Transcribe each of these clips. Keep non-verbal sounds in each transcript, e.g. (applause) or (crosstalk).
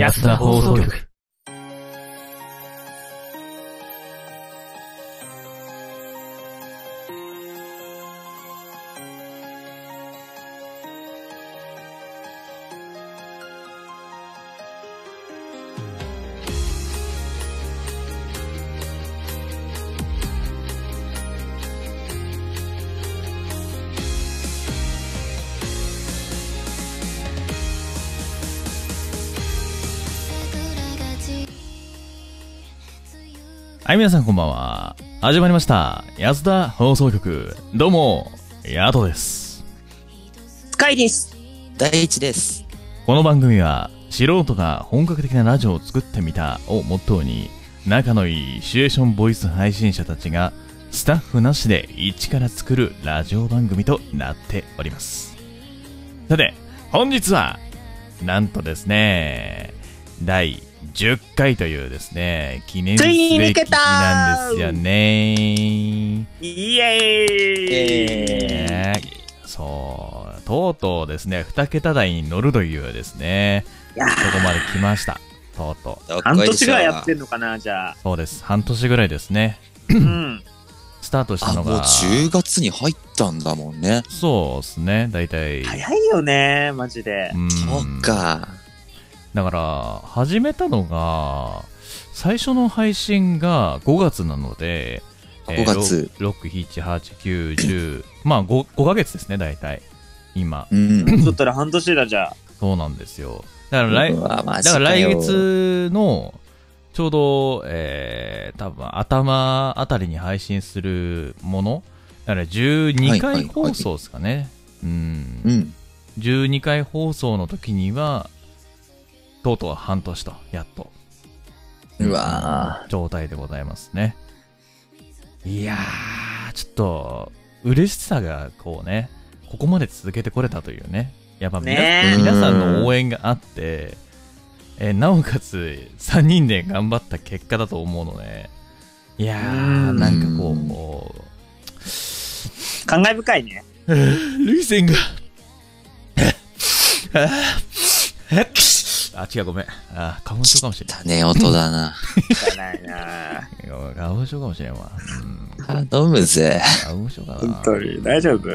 安田放送局。はい、皆さんこんばんは。始まりました。安田放送局。どうも、ヤトです。スカイです。第一です。この番組は、素人が本格的なラジオを作ってみたをモットーに、仲のいいシチュエーションボイス配信者たちが、スタッフなしで一から作るラジオ番組となっております。さて、本日は、なんとですね、第10回というですね、記念すべき抜けたなんですよね。イエーイそう、とうとうですね、2桁台に乗るというですね、そこまで来ました。とうとう。ー、半年ぐらいやってる。んのかな、じゃあ。そうです。半年ぐらいですね。うん。スタートしたあ、もうのが、10月に入ったんだもんね。そうですね、大体。早いよね、マジで。うんそうか。だから、始めたのが、最初の配信が5月なので、5月6、7、8、9、10、まあ 5, 5ヶ月ですね、大体。今。うん。(laughs) そったら半年だ、じゃあ。そうなんですよ。だから来、だから来よ月の、ちょうど、えー、多分頭あたりに配信するものだから12回放送ですかね。うん。うん。12回放送の時には、とうとう半年と、やっと。うわ状態でございますね。いやー、ちょっと、嬉しさがこうね、ここまで続けてこれたというね。やっぱ皆,、ねえ皆さんの応援があって、えーなおかつ3人で頑張った結果だと思うので、いやー、うんなんかこう、こ感慨深いね。う、涙腺が、あ、違う、ごめん。あ、花粉症かもしれない。だね、音だな。じゃないな。花粉症かもしれんわ。うん。頼むぜ。花粉症かな。本当に、大丈夫？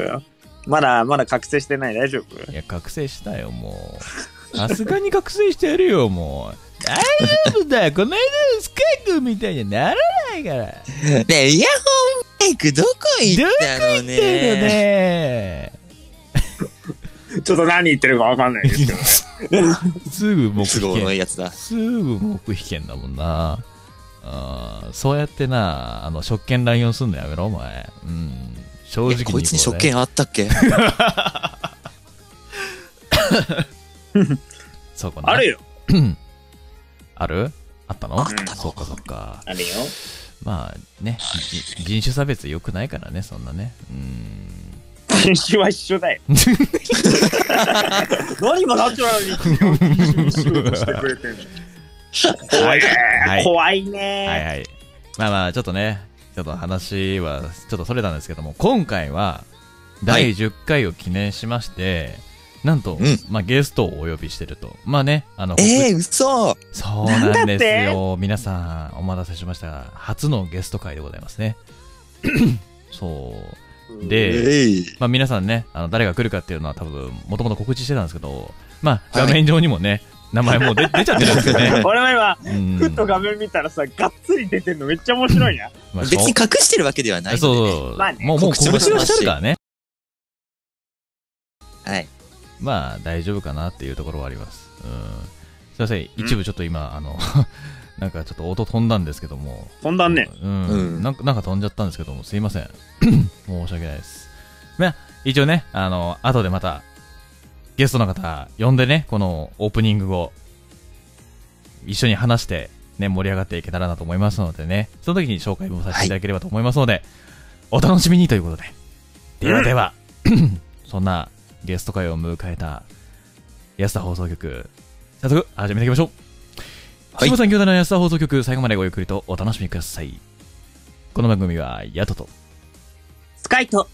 まだ、まだ覚醒してない、大丈夫？いや、覚醒したよ、もう。さすがに覚醒してるよ、もう。大丈夫だよ、この間のスカイ君みたいにはならないから。ねえ、イヤホンマイクどこ行ったのだよね。ね。ちょっと何言ってるかわかんないですけど。すぐ黙都合秘権。のいいやつだ。すぐ黙秘権だもんな。あーそうやってな、あの、職権乱用すんのやめろ、お前。うん。正直にえこいつに職権あったっけ？(laughs) そうかな。あるよ。(coughs) ある？あったの？あったのそうか、そうか。あるよ。まあね、じ人種差別良くないからね、そんなね。うん。人種は一緒だよ。(laughs) 何今ナチュラルに一緒にしようとしてくれてんの？怖いね、はい怖いね、はいはい。まあまあ、ちょっとね、ちょっと話はちょっとそれたんですけども、今回は第10回を記念しまして、なんと、うんまあゲストをお呼びしてると。まあね、あの、えー、嘘そうなんですよ。皆さん、お待たせしましたが、初のゲスト会でございますね。(laughs) そう。で。まあ皆さんね、あの、誰が来るかっていうのは多分、もともと告知してたんですけど、まあはい画面上にもね、名前もう出 (laughs) 出ちゃってるんですよね。俺も今、うんふっと画面見たらさ、がっつり出てんのめっちゃ面白いな。まあ別に隠してるわけではないそうので、ね。そう、まあねもう、もう告知も告知をしてるからね。はい。まあ、大丈夫かなっていうところはあります。うん。すいません、一部ちょっと今、あの、なんかちょっと音飛んだんですけども、飛んだんね。うん、うんなんか、なんか飛んじゃったんですけども、すいません。(laughs) 申し訳ないです。まあ、一応ね、あの、後でまた、ゲストの方、呼んでね、このオープニングを、一緒に話して、ね、盛り上がっていけたらなと思いますのでね、その時に紹介もさせていただければと思いますので、お楽しみにということで。ではでは、(coughs) そんなゲスト会を迎えた安田放送局、早速始めていきましょう。はい、さん兄弟の安田放送局、最後までごゆっくりとお楽しみください。この番組は、ヤトと、スカイと、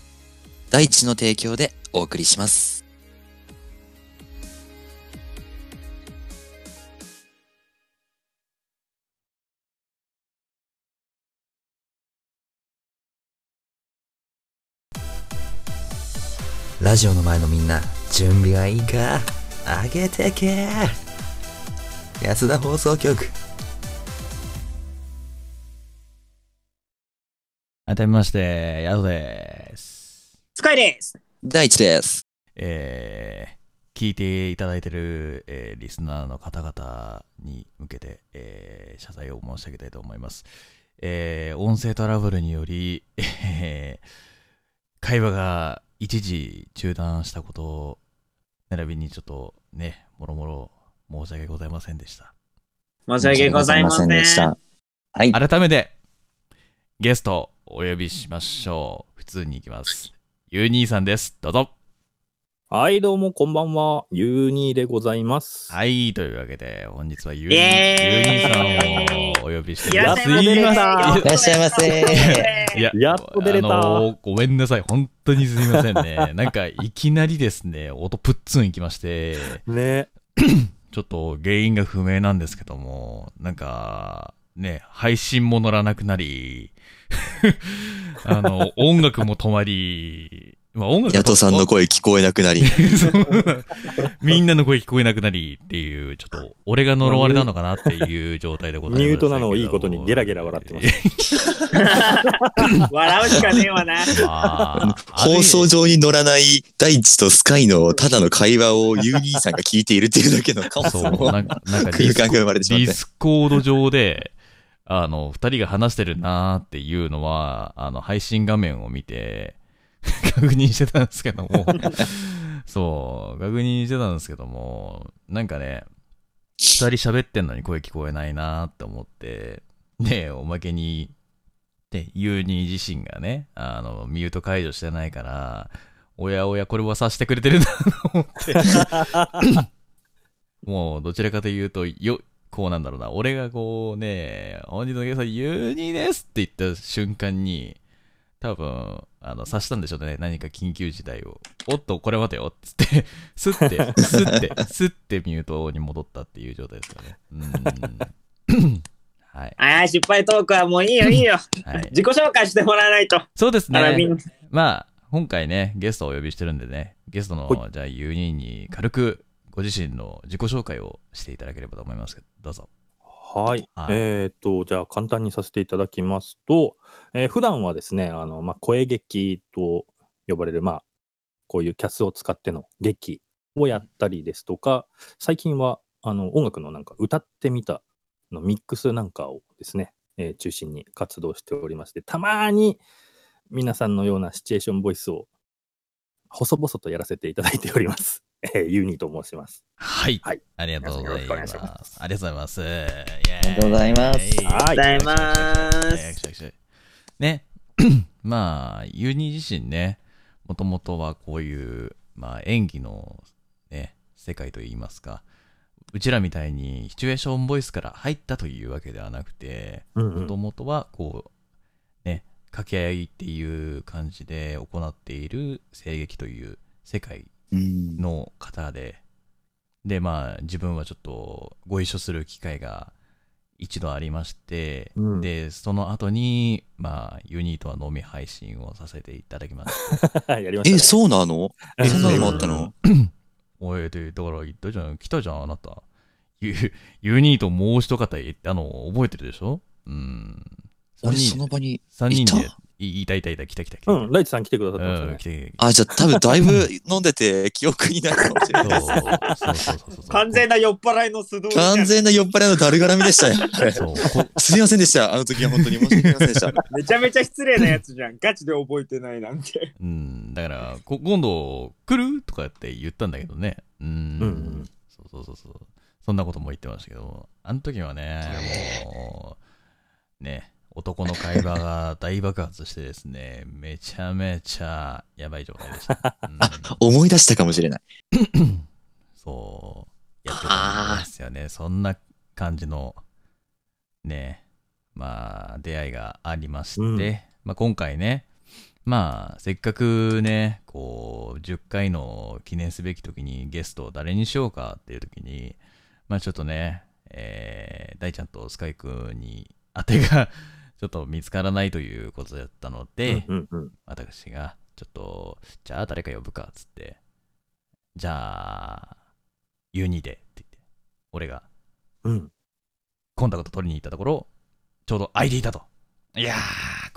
大地の提供でお送りします。ラジオの前のみんな、準備はいいか？上げてけ安田放送局。改めまして、ヤドです。スカイです。第一です。えー、聞いていただいてる、えーリスナーの方々に向けて、えー謝罪を申し上げたいと思います。えー音声トラブルにより、えー会話が一時中断したことを、並びにちょっとね、もろもろ申し訳ございませんでした。申し訳ございません。でした。はい。改めて、ゲストお呼びしましょう。普通に行きます。ゆう兄さんです。どうぞ。はい、どうも、こんばんは。ゆうにーでございます。はい、というわけで、本日はゆうイにエーさんをお呼びしていらっしゃいませすいらっしゃいませ。いや、やっと出れたあのーごめんなさい。本当にすいませんね。なんか、いきなりですね、音プッツンいきまして、ね。(laughs) ちょっと原因が不明なんですけども、なんか、ね、配信も乗らなくなり、(laughs) あの、音楽も止まり、まあ音楽ヤトさんの声聞こえなくなり。(laughs) みんなの声聞こえなくなりっていう、ちょっと、俺が呪われたのかなっていう状態でございます。ミュートなのをいいことにゲラゲラ笑ってます。笑うしかねえわな。まあ、放送上に乗らない大地とスカイのただの会話をユーニーさんが聞いているっていうだけのカオスそう、のなんか、なんかディス空間が生まれてしまって。ディスコード上で、あの、二人が話してるなーっていうのは、あの、配信画面を見て、(laughs) 確認してたんですけども、そう、確認してたんですけども、なんかね、二人喋ってんのに声聞こえないなーって思って、で、おまけに、で、ユーニー自身がね、あの、ミュート解除してないから、おやおや、これはさしてくれてるなと思って、(laughs) もう、どちらかというと、よ、こうなんだろうな、俺がこうね、本日のゲスト、ユーニーですって言った瞬間に、多分、あの、察したんでしょうね、何か緊急事態を。おっと、これ待てよ、つって、(laughs) スッて、スッて、スッてミュートに戻ったっていう状態ですかね。うーん。はい。ああ、失敗トークはもういいよ、いいよ。はい。自己紹介してもらわないと。そうですね。な。まあ、今回ね、ゲストをお呼びしてるんでね、ゲストのは、じゃあ、ユーニーに軽くご自身の自己紹介をしていただければと思いますけど、どうぞ。はい。はいえーっと、じゃあ簡単にさせていただきますと、えー普段はですね、あの、まあ、声劇と呼ばれる、まあ、こういうキャスを使っての劇をやったりですとか、最近は、あの、音楽のなんか歌ってみたのミックスなんかをですね、えー中心に活動しておりまして、たまに皆さんのようなシチュエーションボイスを細々とやらせていただいております。えーユーニーと申します。はい。はい。ありがとうございます。ます。ありがとうございます。ありがとうございます。はい。ありがとうございます。ね。(clears throat) まあ、ユニ自身ね、もともとはこういう、まあ、演技の、ね、世界といいますか、うちらみたいにシチュエーションボイスから入ったというわけではなくて、もともとはこう、ね、掛け合いっていう感じで行っている声劇という世界うんの方で、で、まあ、自分はちょっとご一緒する機会が一度ありまして、うん。で、その後に、まあ、ユニートは飲み配信をさせていただきました。(laughs) やりました、ね。え、そうなの？え、そんなのもあったの？(coughs) おい、で、だから言ったじゃん、来たじゃん、あなた。ユユニートもう一方いあの、覚えてるでしょ？うん。俺その場に三人でいた、いいたいた来た来た来た。うん、ライチさん来てくださってましたねうん、来。て。あ、じゃあ多分だいぶ飲んでて記憶にないかもしれそうない。そうそうそうそう。完全な酔っ払いの素通り完全な酔っ払いのだるがらみでしたよ。そう。こすみませんでした。あの時は本当に申し訳ありませんでした。(laughs) めちゃめちゃ失礼なやつじゃん。ガチで覚えてないなんて。うん、だから、こ今度来るとかって言ったんだけどね。うん。うんそうそうそうそう。そんなことも言ってましたけど、あの時はね、もう、ね、男の会話が大爆発してですね、めちゃめちゃやばい状態でした。(laughs) 思い出したかもしれない。うん、そう、やってたんですよね。そんな感じの、ね、まあ、出会いがありまして、うんまあ今回ね、まあ、せっかくね、こう、10回の記念すべき時にゲストを誰にしようかっていう時に、まあちょっとね、えー、大ちゃんとスカイ君に当てがちょっと見つからないということだったので、うんうんうん私がちょっと、じゃあ誰か呼ぶか、つって。じゃあ、ユニで、って言って。俺がうん。コンタクト取りに行ったところ、ちょうど ID いたと。いやー、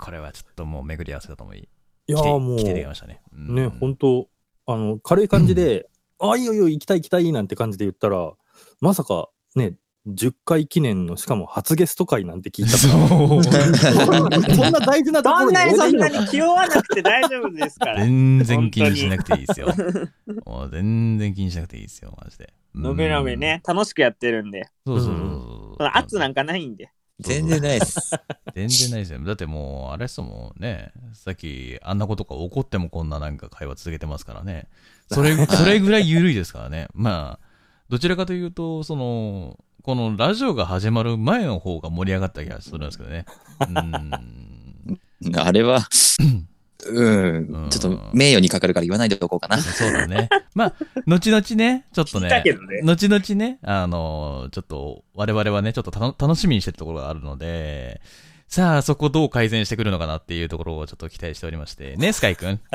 これはちょっともう巡り合わせだと思い、いやーも来ていただきう、ましたね。うんね、本当あの、軽い感じで、あ、いいよいいよ、行きたい行きたいなんて感じで言ったら、まさか、ね、10回記念の、しかも初ゲスト会なんて聞いたそう。(laughs) そんな大事なところにそんなにそんなに気負わなくて大丈夫ですから。全然気にしなくていいですよ。もう全然気にしなくていいですよ、マジで。のびのびね、楽しくやってるんで。うん。そうそうそうそう。その圧なんかないんで。全然ないっす。(laughs) 全然ないですよ。だってもう、あれっすもんね、さっきあんなことが起こってもこんななんか会話続けてますからね。それ、(laughs) それぐらい緩いですからね。まあ、どちらかというと、その、このラジオが始まる前の方が盛り上がった気がするんですけどね。うん。(laughs) あれは、う (laughs) んうん、ちょっと名誉にかかるから言わないでおこうかな。そうだね。まあ、後々ね、ちょっとねね、後々ね、あの、ちょっと、我々はね、ちょっとたの楽しみにしてるところがあるので、さあ、そこどう改善してくるのかなっていうところをちょっと期待しておりまして。ね、スカイくん。(laughs)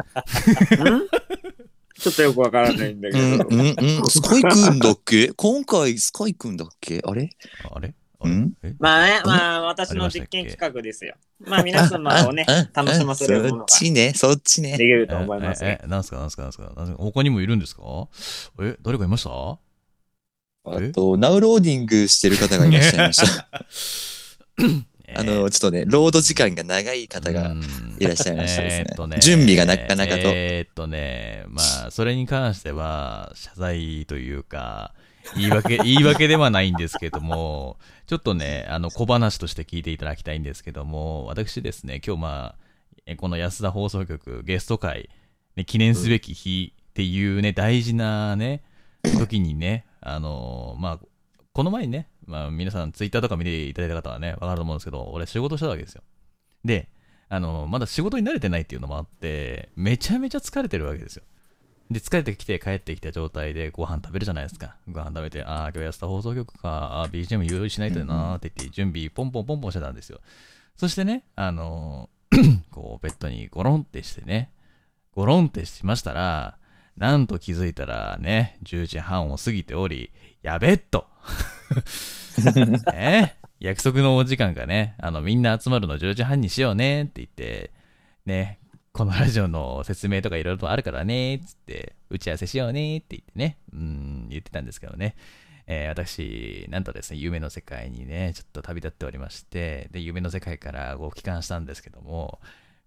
ちょっとよくわからないんだけうん、ど。うん、うん。スカイくんだっけ？今回スカイくんだっけ？あれ？あれ？うん？え？まあね、まあ私の実験企画ですよ。まあ皆様をね楽しませるものがそっちね、そっちね。でき。ると思いますよ。え。え、えなんすか？なんすか？なんすか？なんすか？他にもいるんですか？え、誰かいました？あと、ナウローディングしてる方がいらっしゃいました。(laughs) あの、ちょっとね、ロード時間が長い方がいらっしゃいましたですね。えとね。準備がなかなかと。えーっとね、まあ、それに関しては、謝罪というか、言い訳、(laughs) 言い訳ではないんですけども、ちょっとね、あの、小話として聞いていただきたいんですけども、私ですね、今日まあ、えこの安田放送局ゲスト会、ね、記念すべき日っていうね、大事なね、時にね、あのまあ、この前にね、まあ、皆さんツイッターとか見ていただいた方はね、わかると思うんですけど、俺仕事したわけですよ。で、あの、まだ仕事に慣れてないっていうのもあって、めちゃめちゃ疲れてるわけですよ。で、疲れてきて帰ってきた状態でご飯食べるじゃないですか。ご飯食べて、ああ、今日安田放送局か、あー BGM 用意しないとなーって言って、準備ポンポンポンポンしてたんですよ。そしてね、あの (clears throat) こう、ベッドにゴロンってしてね、ゴロンってしましたら、なんと気づいたらね、10時半を過ぎており、やべっと。(laughs) ね、約束のお時間がね、あの、みんな集まるの10時半にしようねって言って、ね、このラジオの説明とかいろいろとあるからね、つって、打ち合わせしようねって言ってね、うん、言ってたんですけどね。えー私、なんとですね、夢の世界にね、ちょっと旅立っておりまして、で、夢の世界からご帰還したんですけども、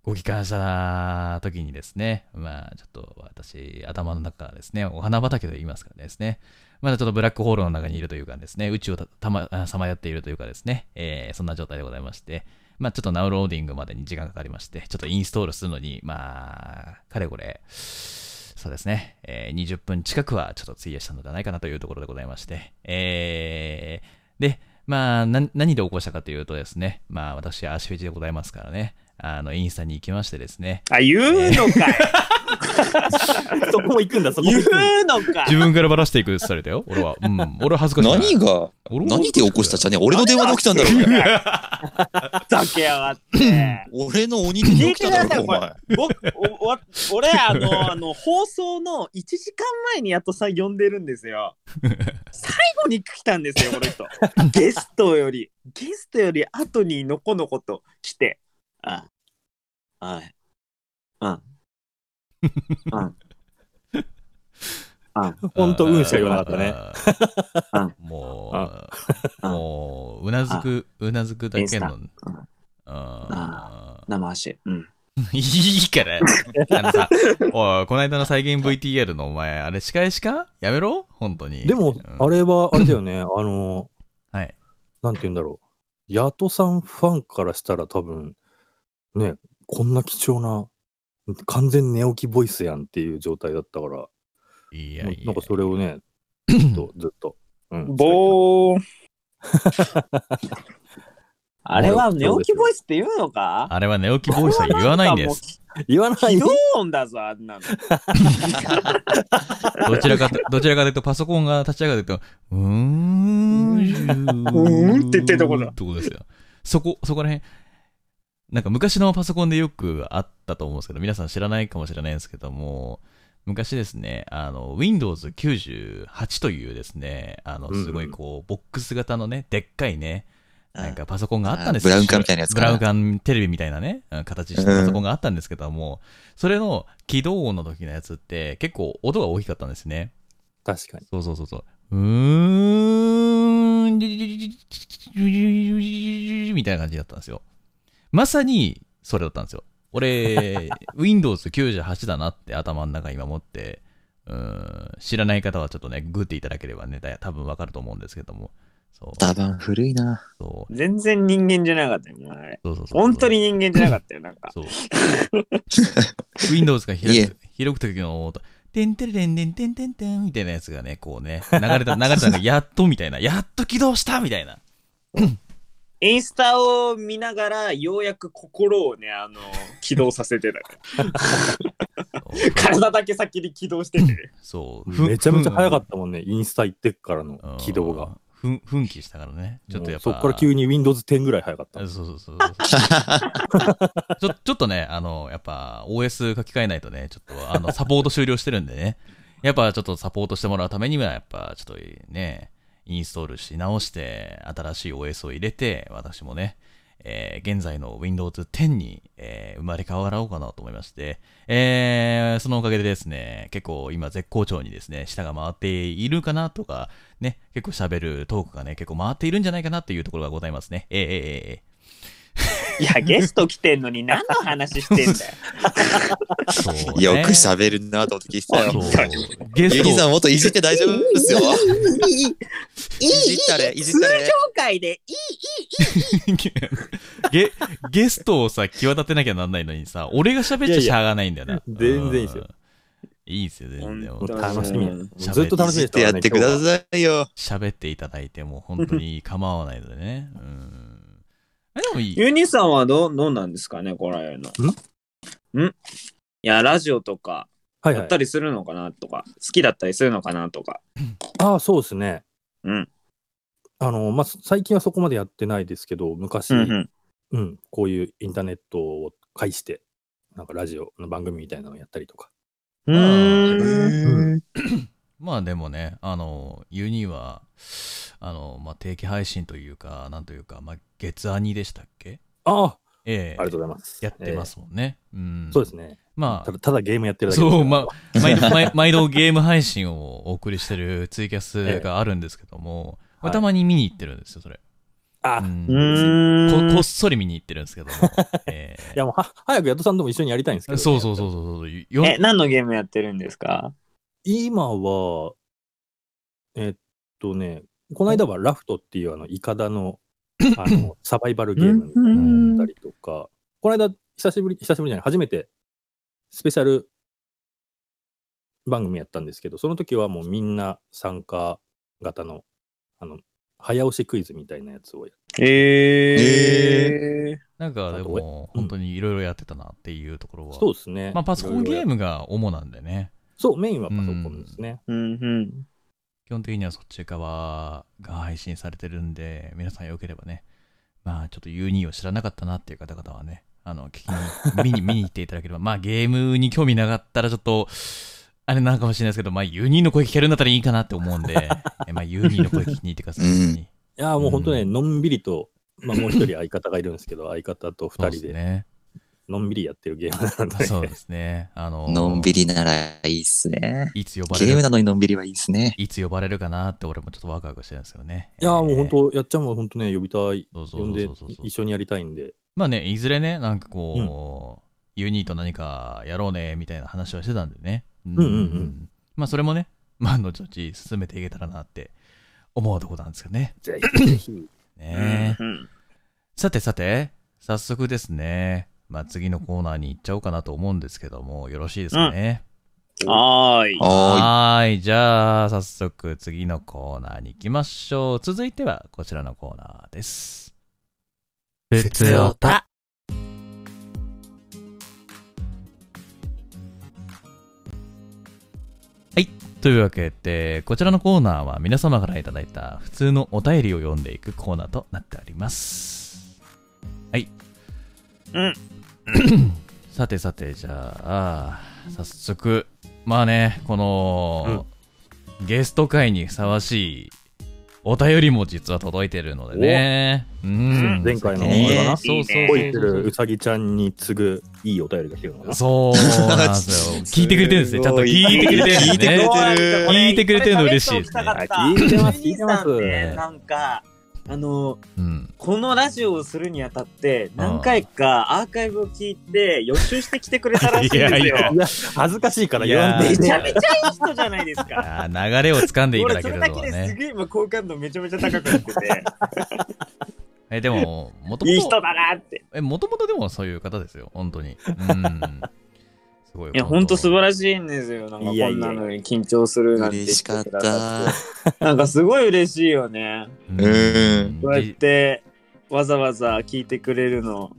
ご帰還した時にですね、まあ、ちょっと私、頭の中ですね、お花畑と言いますからですね、まだちょっとブラックホールの中にいるというかですね、宇宙をたたまさまよっているというかですね、えーそんな状態でございまして、まあちょっとナウローディングまでに時間かかりまして、ちょっとインストールするのに、まあ、かれこれ、そうですね、えー20分近くはちょっと費やしたのではないかなというところでございまして、えーで、まあ、何で起こしたかというとですね、まあ私、足フェチでございますからね、あの、インスタに行きましてですね、あ、言うのかい (laughs) そこも行くんだ、そこも言。うのか自分からばらしていくってされたよ、俺は。うん、俺は恥ずかしい。何が、何で起こした？じゃね俺の電話で起きたんだろうが。(laughs) ざけやがって。(laughs) 俺の鬼で起きたんだろうが、お前。僕、俺、あの、あの、放送の1時間前にやっとさ、呼んでるんですよ。最後に来たんですよ、この人。ゲストより、ゲストより後にのこのこと来て。あはい。うん。うん。うん。ほんと、うんしか言わなかったね。ね。(laughs) もう、もう、うなずく、うなずくだけの。うんあ生足。うん。ー (laughs) いいから。あのさ、おい、この間の再現 VTR のお前、あれ仕返しか？やめろ？本当に。でも、うんあれは、あれだよね、あの、はい。なんて言うんだろう。ヤトさんファンからしたら多分、ね、こんな貴重な、完全寝起きボイスやんっていう状態だったから、いやいや。なんかそれをね、(clears throat) ずっと、ずっと。うん、ぼー。(laughs) あれは寝起きボイスって言うのか？あれは寝起きボイスは言わないんです。言わないひどだぞ、あんなの。(laughs) どちらかと、どちらかというと、パソコンが立ち上がると、うーん、(laughs) うーんって言ってるとこだってことですよ。そこ、そこら辺。なんか昔のパソコンでよくあったと思うんですけど、皆さん知らないかもしれないんですけども、昔ですね、あの、Windows 98というですね、あの、すごいこう、ボックス型のね、でっかいね、なんかパソコンがあったんですブラウン管みたいなやつかなブラウン管テレビみたいなね、うん形したパソコンがあったんですけども、それの起動音の時のやつって結構音が大きかったんですね。確かに。そうそうそうそう。うーん、みたいな感じだったんですよ。まさにそれだったんですよ。俺、(laughs) Windows 98だなって頭の中今持って、うーん、知らない方はちょっとね、グっていただければね、だ多分わかると思うんですけども。そう。多分古いな。そう全然人間じゃなかったよ、もうあれ。そうそうそう本当に人間じゃなかったよ、なんか。そう。(laughs) Windows がい開えく、開く時の音、てんてれれんてんてんてんてんみたいなやつがね、こうね、流れた、流れたのがやっとみたいな、やっと起動したみたいな。インスタを見ながら、ようやく心をね、あの、(laughs) 起動させてたから。(laughs) 体だけ先に起動しててね。そう。めちゃめちゃ早かっったもんね、インスタ行ってっからの起動が。。ふん、奮起したからね。ちょっとやっぱ。そっから急に Windows 10ぐらい早かったそう。そうそうそう。(laughs) ちょ、ちょっとね、あの、やっぱ OS 書き換えないとね、ちょっとあの、サポート終了してるんでね。やっぱちょっとサポートしてもらうためには、やっぱちょっとね、インストールし直して、新しい OS を入れて、私もね、えー現在の Windows 10に、えー生まれ変わろうかなと思いまして、えーそのおかげでですね、結構今絶好調にですね、舌が回っているかなとか、ね、結構喋るトークがね、結構回っているんじゃないかなっていうところがございますね。えーえーえーえー (laughs) いや、ゲスト来てんのに何の話してんだよ。そうねよく喋るなと思って聞いてたよ。ゲスユニさんトもっといじって大丈夫ですよ。いい、いい、いい、いじったれ、いじったれ通。常会でいい、いい、ゲゲストをさ、際立てなきゃなんないのにさ、俺が喋っちゃしゃあがないんだよな。いやいや全然いいですようん。いいですよ、全然。楽しみ。ずっと楽しみでやってくださいよ。喋っていただいても本当に構わないのでね。うん。えでもいい。ユニさんはどう、どうなんですかね、これの。ん？ん？いや、ラジオとか、はいはいやった。りするのかなとか、好きだったりするのかなとか。ああ、そうですね。うん。あの、まあ、最近はそこまでやってないですけど、昔、ううんん、うん。こういうインターネットを介して、なんかラジオの番組みたいなのをやったりとか。うーん。まあでもね、あの、ユニは、あの、まあ定期配信というか、なんというか、まあ月アニでしたっけ？ああ、ええありがとうございます。やってますもんね。うんえー。そうですね。まあただ、ただゲームやってるだけですそう、まあ、毎度 (laughs) 毎毎度ゲーム配信をお送りしてるツイキャスがあるんですけども、まあたまに見に行ってるんですよ、それ。あ、いうん。ここっそり見に行ってるんですけども。(laughs) えーやもうは、早くヤトさんとも一緒にやりたいんですけど、そうそうそうそうそう。よえ、何のゲームやってるんですか？今は、えっとね、この間はラフトっていうあの、イカダの、(coughs) あの、サバイバルゲームみたいなのやったりとか、この間、久しぶり、久しぶりじゃない、初めて、スペシャル番組やったんですけど、その時はもうみんな参加型の、あの、早押しクイズみたいなやつをやえー。なんかでも、本当にいろいろやってたなっていうところは。そうですね。まあパソコンゲームムが主なんでね。そう、メインはパソコンですね。うんうん。基本的にはそっち側が配信されてるんで、皆さんよければね、まあちょっと U2 を知らなかったなっていう方々はね、あの、聞きに、見に、(laughs) 見に行っていただければ、まあゲームに興味なかったらちょっと、あれなのかもしれないですけど、まあ U2 の声聞けるんだったらいいかなって思うんで、(laughs) えまあ U2 の声聞きに行ってください。うんいやーもう本当ね、うんのんびりと、まあもう一人相方がいるんですけど、相方と二人で、すね。のんびりやってるゲームなので、そうですね。あの、のんびりならいいっすね。いつ呼ばれる？ゲームなのにのんびりはいいっすね。いつ呼ばれるかなって俺もちょっとワクワクしてるんですけどね。いやーもうえー本当、やっちゃんも本当ね、呼びたい、そうそう呼んでそうそうそう一緒にやりたいんで、まあね、いずれね、なんかこう、ユニーと何かやろうね、みたいな話はしてたんでね。うんうんうんまあそれもね、まあ後々進めていけたらなって思うとこなんですけどね。ぜひぜひ。ねうんさてさて、早速ですね、まあ次のコーナーに行っちゃおうかなと思うんですけども、よろしいですかね？はーい。ははーい。じゃあ、早速次のコーナーに行きましょう。続いてはこちらのコーナーです。ふつおた。はい。というわけで、こちらのコーナーは皆様からいただいた普通のお便りを読んでいくコーナーとなっております。はい。うん。(coughs) さてさて、じゃあ、早速、まあね、この、ゲスト会にふさわしいお便りも実は届いてるのでね。うん。前回の、あねれかなそうそう恋するうさぎちゃんに次ぐいいお便りが来てるのかな。そうなんですよ。(laughs) 聞いてくれてるんですね。ちゃんと聞いてくれてるんですね。聞いてくれてる。聞いてくれてるの嬉しいですね。あ聞いてます。聞いてます。なんか、あの、うん。このラジオをするにあたって、何回かアーカイブを聞いて予習してきてくれたらしいんですよ。いやいやいや、恥ずかしいから言わんでめちゃめちゃいい人じゃないですか。流れを掴んでいた俺だけるそれだけです。げえ今好感度めちゃめちゃ高くなってて、(laughs) え、でも、もといい人もと、だなって。え、もともとでもそういう方ですよ。本当に。うん。すごい。いや、ほんと素晴らしいんですよ。なんかこんなのに緊張するなんて言嬉しかった。(laughs) なんかすごい嬉しいよね。うんこうやってわざわざ聞いてくれるの。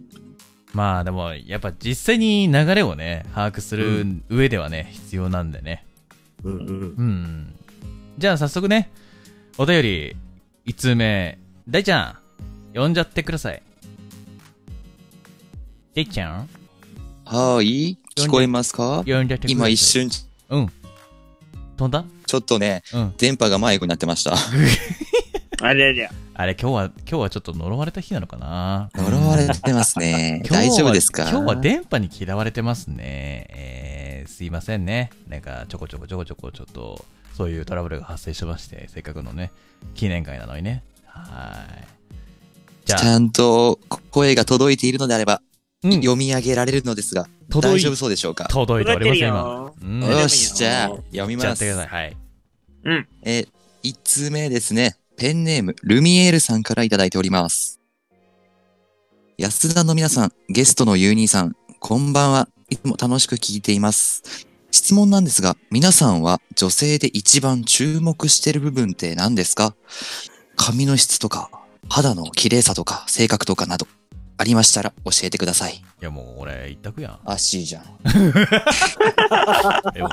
まあでも、やっぱ実際に流れをね、把握する上ではね、必要なんでね。うんうん。うん。じゃあ早速ね、お便り、1通目、大ちゃん、読んじゃってください。大ちゃんはーい。聞こえますか？今一。瞬、うん。飛んだ？ちょっとね、うん。電波が迷子になってました。(laughs) あれれ。あれ、今日は、今日はちょっと呪われた日なのかな？呪われてますね。大丈夫ですか？今日は電波に嫌われてますね。えー、すいませんね。なんか、ちょこちょこちょこちょこ、ちょっと、そういうトラブルが発生しまして、せっかくのね、記念会なのにね。はーい。じゃあ、ちゃんと声が届いているのであれば、うん、読み上げられるのですが、届い大丈夫そうでしょうか？届いておりますよ、今。よ。うん。よよし、じゃあ、読みますじゃあやってく。ださい。はい。えー、一通目ですね。ペンネーム、ルミエールさんからいただいております。安田の皆さん、ゲストのユーニーさん、こんばんは。いつも楽しく聞いています。質問なんですが、皆さんは女性で一番注目してる部分って何ですか？髪の質とか、肌の綺麗さとか、性格とかなど、ありましたら教えてください。いや、もう俺、一択やん。足じゃん。(laughs) えもう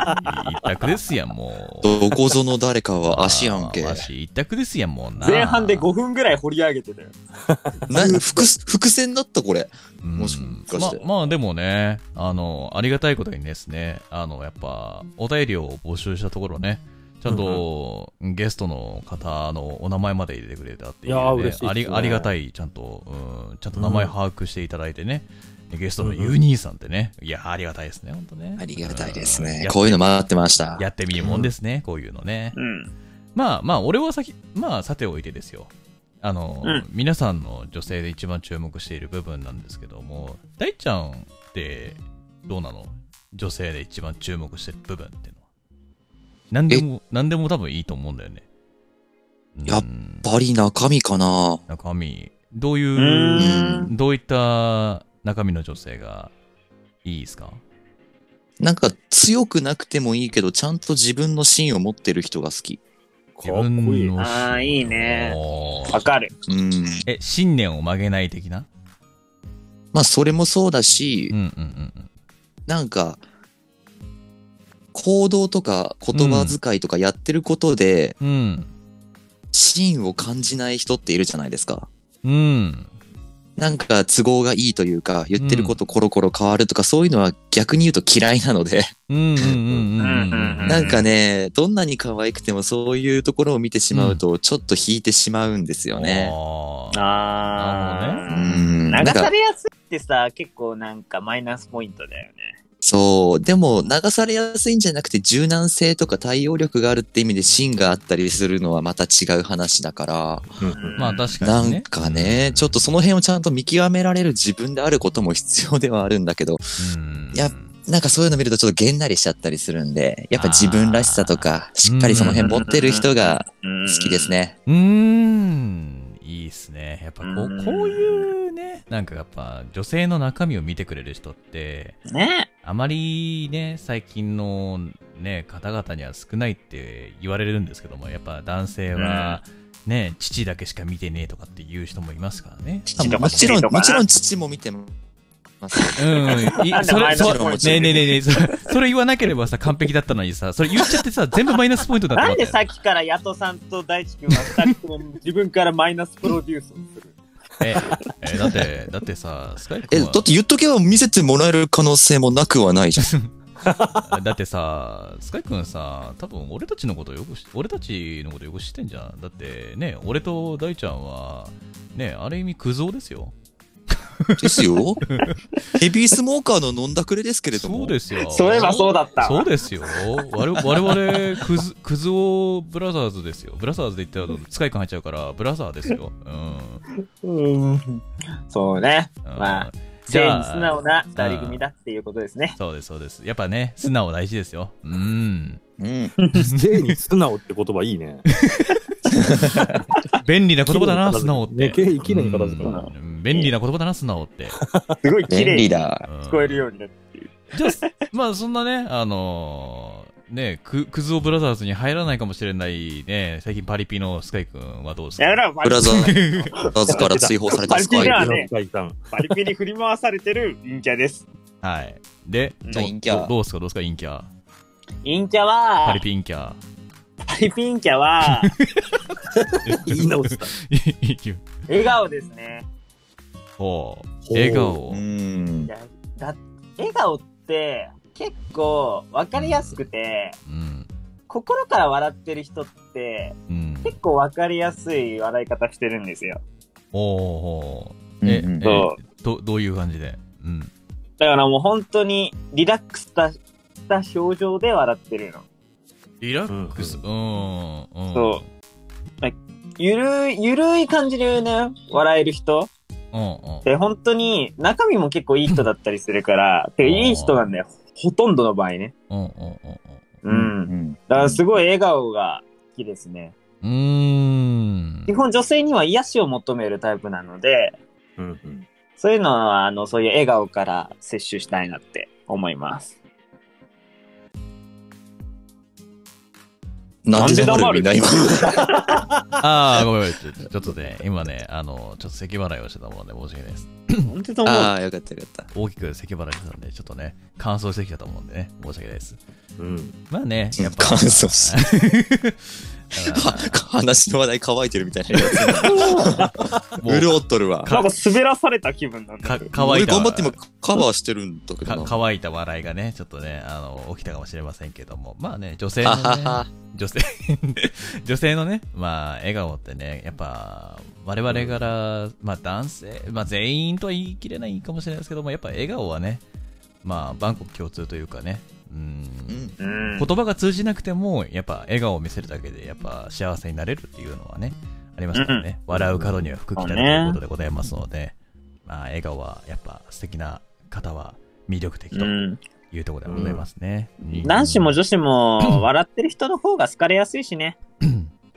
一択ですやん、もう。どこぞの誰かは足やんけ足一択ですやん、もうな。前半で5分ぐらい掘り上げてたよ。(laughs) な、伏、伏線だったこれ。うんもしかしてままあでもね、あの、ありがたいことにですね、あの、やっぱ、お便りを募集したところね、ちゃんと、ゲストの方のお名前まで入れてくれたっていう、ね、いやー嬉しいねありありがたい、ちゃんと、うん、ちゃんと名前把握していただいてね、ゲストのユーニーさんってね、いや、ありがたいですね、本当ね。ありがたいですねうんや。こういうの待ってました。やってみるもんですね、こういうのね。うん。まあまあ、俺は先、まあ、さておいてですよ。あの、うん皆さんの女性で一番注目している部分なんですけども、大ちゃんってどうなの？女性で一番注目してる部分っていうのは。何でも、何でも多分いいと思うんだよね。やっうんやっぱり中身かな中身、どういうどういった中身の女性がいいですか？なんか強くなくてもいいけど、ちゃんと自分の芯を持ってる人が好き。かっこいい。のあーいいねわかる。うん。え、信念を曲げない的な？まあ、それもそうだし、うんうんうんうん。なんか、行動とか言葉遣いとかやってることで、うん。芯を感じない人っているじゃないですか。うん。なんか都合がいいというか、言ってることコロコロ変わるとか、そういうのは逆に言うと嫌いなので、うんうんうんうんうんうん。なんかね、どんなに可愛くてもそういうところを見てしまうと、ちょっと引いてしまうんですよね。あーあうん。なんか流されやすいってさ、結構なんかマイナスポイントだよね。そう。でも、流されやすいんじゃなくて、柔軟性とか対応力があるって意味で芯があったりするのはまた違う話だから、うんまあ確かなにね。んかね、ちょっとその辺をちゃんと見極められる自分であることも必要ではあるんだけど、うんやなんかそういうの見るとちょっとげんなりしちゃったりするんで、やっぱ自分らしさとか、しっかりその辺持ってる人が好きですね。うーん。いいっすね。やっぱこうんう、こういうね、なんかやっぱ女性の中身を見てくれる人って、ね。あまりね、最近のね、方々には少ないって言われるんですけども、やっぱ男性は、ね、父だけしか見てねえとかっていう人もいますからね。もちろん、もちろん父も見てます。うん。(laughs) それ、そねえねえねえねえ、それ言わなければさ、完璧だったのにさ、それ言っちゃってさ、全部マイナスポイントだったなんでさっきからヤトさんと大地君は二人とも自分からマイナスプロデュースをする？え、えだって、だってさ、スカイえ、君だって言っとけば見せてもらえる可能性もなくはないじゃん。は、(laughs) だってさ、スカイ君さ、多分俺たちのことよくし、俺たちのことよく知ってんじゃん。だってね、俺と大ちゃんは、ね、ある意味クズ男ですよ。ですよ。ヘビースモーカーの飲んだくれですけれども。そうですよ。そういえばそうだったわ。そうですよ。我々、クズ、クズオブラザーズですよ。ブラザーズで言ったら、スカイ君入っちゃうから、ブラザーですよ。うん。うん。そうね。うんまあ、じゃ素直な二人組だっていうことですね。そうです、そうです。やっぱね、素直大事ですよ。うん。うん。(laughs) 素直って言葉いいね。(laughs) 便利な言葉だな、素直って。ねきれいきれいに片付くなうん便利な言葉だな、素直って。すごい綺麗にだ。うん聞こえるようになってる。じゃあ、まあそんなね、あのーね、ククズオブラザーズに入らないかもしれないね、最近パリピのスカイ君はどうですか？ブラザー、ブラザーから追放されたスカイパリピだ。ね大さん。パリピに振り回されてる陰キャです。はい。で、どうですか、どうですか、陰キャ。陰キャは、パリピ陰キャ。パリピ陰キャは、言い直した。笑顔ですね。ほう。笑顔う。んい。やだ笑顔って結構分かりやすくて、うん。心から笑ってる人ってうん。結構分かりやすい笑い方してるんですよ。ほうほう。え、うんうんえそど、どういう感じで？うん。だからもう本当にリラックスしたした表情で笑ってるの。リラックス。うん。うん。そうゆるい、ゆるい感じでね、笑える人うん。うん。で、本当に中身も結構いい人だったりするから、てかいい人なんだよ。ほとんどの場合ね。うん。うん。う。うんん。だからすごい笑顔が好きですね。うん。うーん基。本女性には癒しを求めるタイプなので、うんうんそういうのは、あの、そういう笑顔から摂取したいなって思います。なんで黙るみんな今。(laughs) ああ、ごめんごめん。ちょっとね、今ね、あの、ちょっと咳払いをしてたもので申し訳ないです。本当と思う。ああ、よかったよかった。大きく咳払いしてたんで、ちょっとね、乾燥してきたと思うんでね、申し訳ないです。うん。まあね、やっぱ。(laughs) 乾燥しだか (laughs) (laughs) 話の話題乾いてるみたいなやつ。潤っとるわ。なんか滑らされた気分なんだか。乾いた俺頑張って今カバーしてるんだけど。乾いた笑いがね、ちょっとね、あの、起きたかもしれませんけども、まあね、女性のね。女性、(laughs) 女性のね、まあ、笑顔ってね、やっぱ、我々から、まあ男性、まあ全員とは言い切れないかもしれないですけども、やっぱ笑顔はね、まあ、万国共通というかね、うん、うん。うん。言葉が通じなくても、やっぱ笑顔を見せるだけで、やっぱ幸せになれるっていうのはね、ありますからね。笑う角には福来たるということでございますので、まあ、笑顔はやっぱ素敵な方は魅力的とうん。いうところでございますね。うん男子も女子も (clears throat) 笑ってる人の方が好かれやすいしね。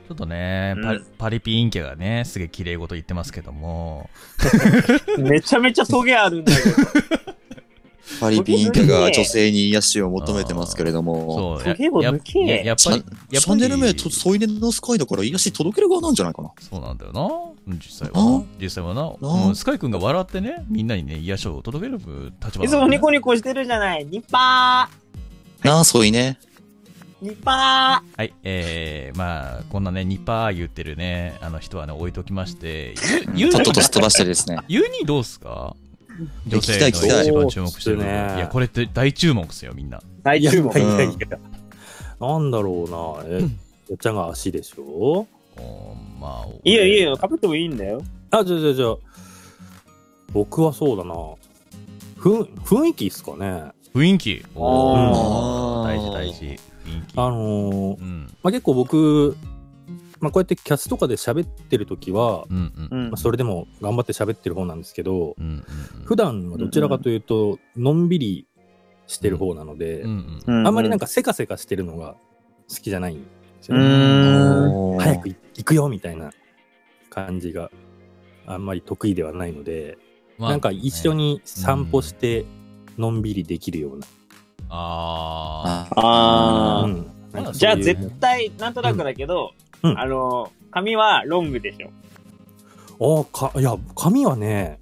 ちょっとね、パパリピ陰キャがね、すげえ綺麗事言ってますけども、(laughs) めちゃめちゃトゲあるんだけど。パリピンキャが女性に癒しを求めてますけれども。そう、トゲを抜けやっぱり、やっぱりチャンネル名と添い寝のスカイだから癒し届ける側なんじゃないかな。そうなんだよな。うん実際はなあ？実際はな。スカイ君が笑ってね、みんなにね、癒しを届ける立場いつもニコニコしてるじゃない。ニッパなあ、添いね。ーニッパはい、えー、まあ、こんなね、ニパー言ってるね、あの人はね、置いときまして、ゆ、ゆとっととすっ飛ばしてですね。(laughs) ユニどうすか？女性の聞きたい聞きたい一番注目してるいや、これって大注目ですよ、みんな。ー大注目なんだろうな。え、やっちゃんが足でしょ？まあ、いいよいいよ、かぶってもいいんだよ。あ、じゃあじゃあじゃあ僕はそうだな。ふん、雰囲気っすかね。雰囲気？あー大事大事。雰囲気。あのーうん。まあ、結構僕、まあ、こうやってキャスとかで喋ってる時は、うんうん。うんまあ、それでも頑張って喋ってる方なんですけど、うんうん普段はどちらかというと、のんびりしてる方なので、うんうん。あんまりなんかせかせかしてるのが好きじゃないんですうよね。早く行くよみたいな感じがあんまり得意ではないので、まあなんか一緒。に散歩してのんびりできるような。ああーうんなんかそういうじゃあ絶対、なんとなくだけど、うんうん。あの、髪はロングでしょ。ああ、か、いや、髪はね、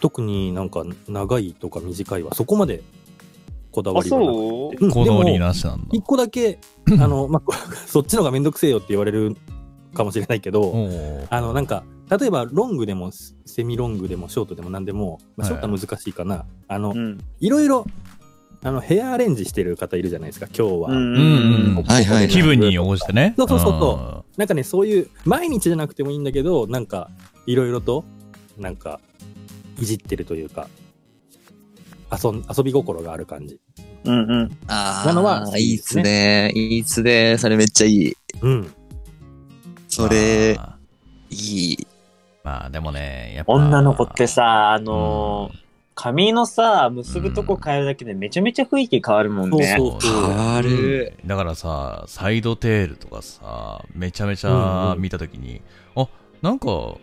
特になんか長いとか短いはそこまでこだわあ、りはなくそう？うん。でこだわりも、なしなんだ。一個だけ、(clears throat) あの、まあ、(laughs) そっちのがめんどくせえよって言われるかもしれないけど、あの、なんか、例えばロングでもセミロングでもショートでも何でも、まあ、はい。ショートは難しいかな、あの、うん。いろいろあのヘアアレンジしてる方いるじゃないですか今日は、うんうんうんはいはい気分に応じてね。そうそうそうそなんかねそういう毎日じゃなくてもいいんだけどなんかいろいろとなんかいじってるというか遊ん遊び心がある感じうんうん。あなのはあ、いいっすね。いいっすね。それめっちゃいい。うんそれ、まあいい。まあでもね、やっぱ。女の子ってさ、あのーうん髪のさ、結ぶとこ変えるだけでめちゃめちゃ雰囲気変わるもんね。そうそう変わる。だからさ、サイドテールとかさ、めちゃめちうんゃうん見たときに、あ、なんか、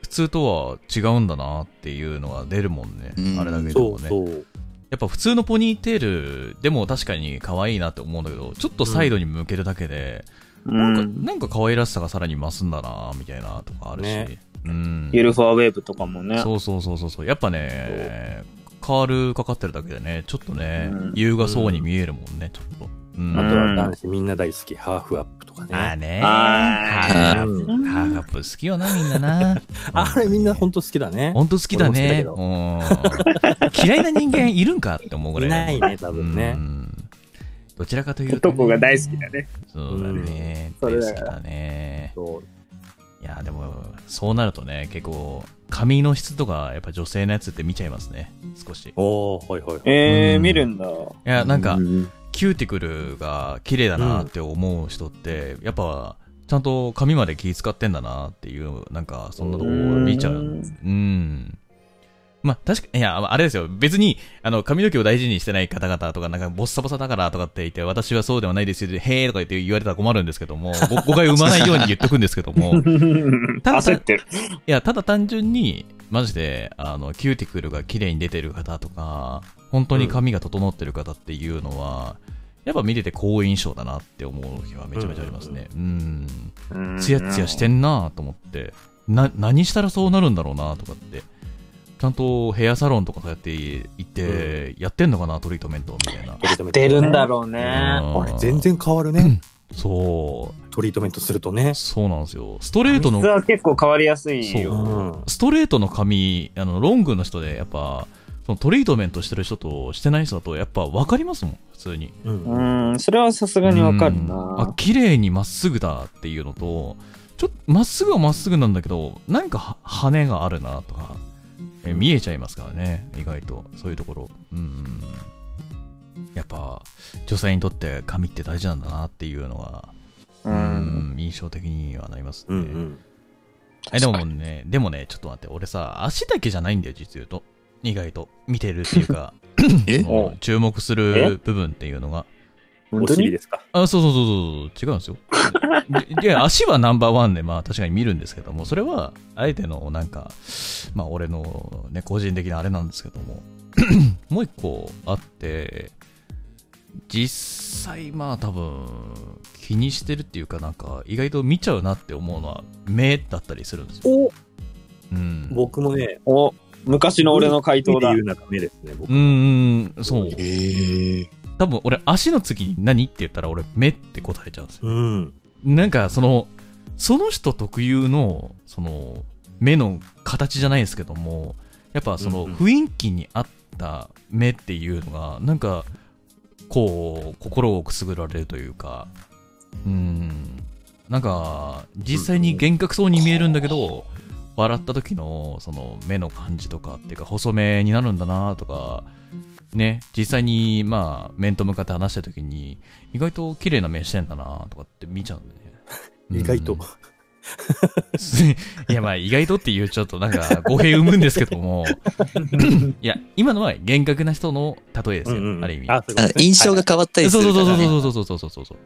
普通とは違うんだなっていうのが出るもんね。うんあれだけでもね。そうそうやっぱ普通のポニーテールでも確かに可愛いなって思うんだけど、ちょっとサイドに向けるだけで、うなんか、ん。なんか可愛らしさがさらに増すんだなみたいなとかあるし。ねうん。ゆるふわウェーブとかもね。そうそうそうそうそう。やっぱね、カールかかってるだけでね、ちょっとね、うん優雅そうに見えるもんね、ちょっと。うん。あとは男子みんな大好きハーフアップとかねあーねあハーーフハーフアップ好きよな、みんなな。(laughs) あれみんな本当好きだねほんと好きだね。俺うん嫌いな人間いるんかって思うぐらい。いないね多分ねうんどちらかというと、男が大好きだね。そうだね。うん大好きだね。そういや、でも、そうなるとね、結構、髪の質とか、やっぱ女性のやつって見ちゃいますね。少し。いおーはいはいはいえー、うん見るんだ。や、なんかう、んキューティクルが綺麗だなって思う人って、やっぱ、ちゃんと髪まで気使ってんだなっていう、なんか、そんなとこ見ちゃう。うん。まあ、確かいや、あれですよ。別に、あの、髪の毛を大事にしてない方々とか、なんか、ボッサボサだからとかって言って、私はそうではないですよ。へーとか言って言われたら困るんですけども、ご誤解を生まないように言っとくんですけども、(laughs) ただ。いや、ただ単純に、マジで、あの、キューティクルが綺麗に出てる方とか、本当に髪が整ってる方っていうのは、やっぱ見てて好印象だなって思う日はめちゃめちゃありますね。うん。ツヤツヤしてんなと思って、な、何したらそうなるんだろうなとかって、ちゃんとヘアサロンとかそうやって行って、やってんのかな、トリートメントみたいな。トリートメント出るんだろうね。うんあれ全然変わるね (clears throat) そトリートメントするとねう、そうなんですよ。ストレートの実は結構変わりやすいよ。うんストレートの髪、あの、ロングの人で、やっぱ、そのトリートメントしてる人としてない人だと、やっぱ分かりますもん、普通に。うんうん、それはさすがにわかるうんあな、。綺麗にまっすぐだっていうのと、ちょっと、まっすぐはまっすぐなんだけど、なんかは羽があるなとか、え見えちゃいますからね、意外と。そういうところ。うん。やっぱ、女性にとって髪って大事なんだなっていうのが、う。うんん、印象的にはなりますね。うんうんえ、でもね、でもね、ちょっと待って、俺さ、足だけじゃないんだよ、実言うと。意外と。見てるっていうか、(laughs) 注目する部分っていうのが。お本当に？尻ですか？あ、そうそうそうそう、違うんですよ。(laughs) で、で足はナンバーワンで、まあ確かに見るんですけども、それは、あえての、なんか、まあ俺のね、個人的なあれなんですけども、(coughs) もう一個あって、実際、まあ多分、気にしてるっていうか、なんか、意外と見ちゃうなって思うのは、目だったりするんですよ。おうん。僕もねお、昔の俺の回答だ見て。言うなら目ですね僕うんうん、そう。へえ。多分俺、足の次に何って言ったら俺、目って答えちゃうんですよ。うん。なんか、その、その人特有の、その、目の形じゃないですけども、やっぱその雰囲気に合った目っていうのが、なんか、こう、心をくすぐられるというか、うん、なんか、実際に幻覚そうに見えるんだけど、笑った時の、その、目の感じとかっていうか、細目になるんだなとか、ね、実際に、まあ、面と向かって話した時に、意外と綺麗な目してんだなとかって見ちゃうんだよね。(laughs) 意外とうんいや、まあ、意外とっていうちょっとなんか語弊生むんですけども、(laughs) いや、今のは厳格な人の例えですよ、うんうんある意味。印象が変わったりすそうそうそうるから、ね。そうそうそうそうそうそう。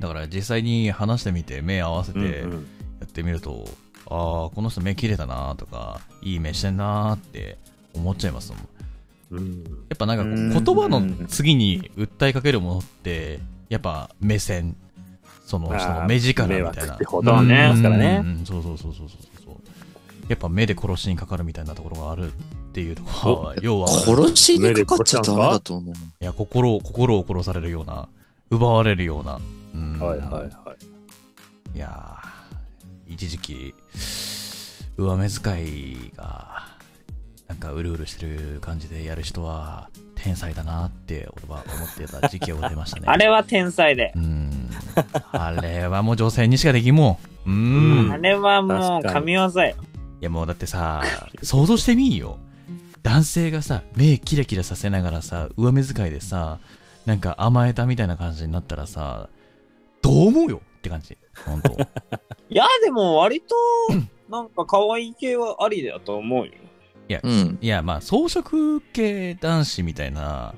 だから実際に話してみて、目合わせてやうんうんってみると、ああ、この人目綺麗だなとか、いい目してんなって思っちゃいますもん。うんやっぱなんか言葉の次に訴えかけるものって、やっぱ目線、その人の目力みたいな。ほどねうんですからねうんそうそうそうそうそうそう。やっぱ目で殺しにかかるみたいなところがあるっていうところは、要は、い殺しにかかっちゃダメだと思う。や、心を、心を殺されるような、奪われるような。うんはいはいはいいやー、一時期、上目遣いが、なんかうるうるしてる感じでやる人は、天才だなって俺は思ってた時期を出ましたね。あれは天才でう。ん。あれはもう女性にしかできんもん。うん。あれはもう神業よ。いやもうだってさ、想像してみいよ。男性がさ、目キラキラさせながらさ、上目遣いでさ、なんか甘えたみたいな感じになったらさ、どう思うよ？って感じ。ほんと。(laughs) いや、でも割と、なんか可愛い系はありだと思うよ。うん。いや、まあ、装飾系男子みたいな、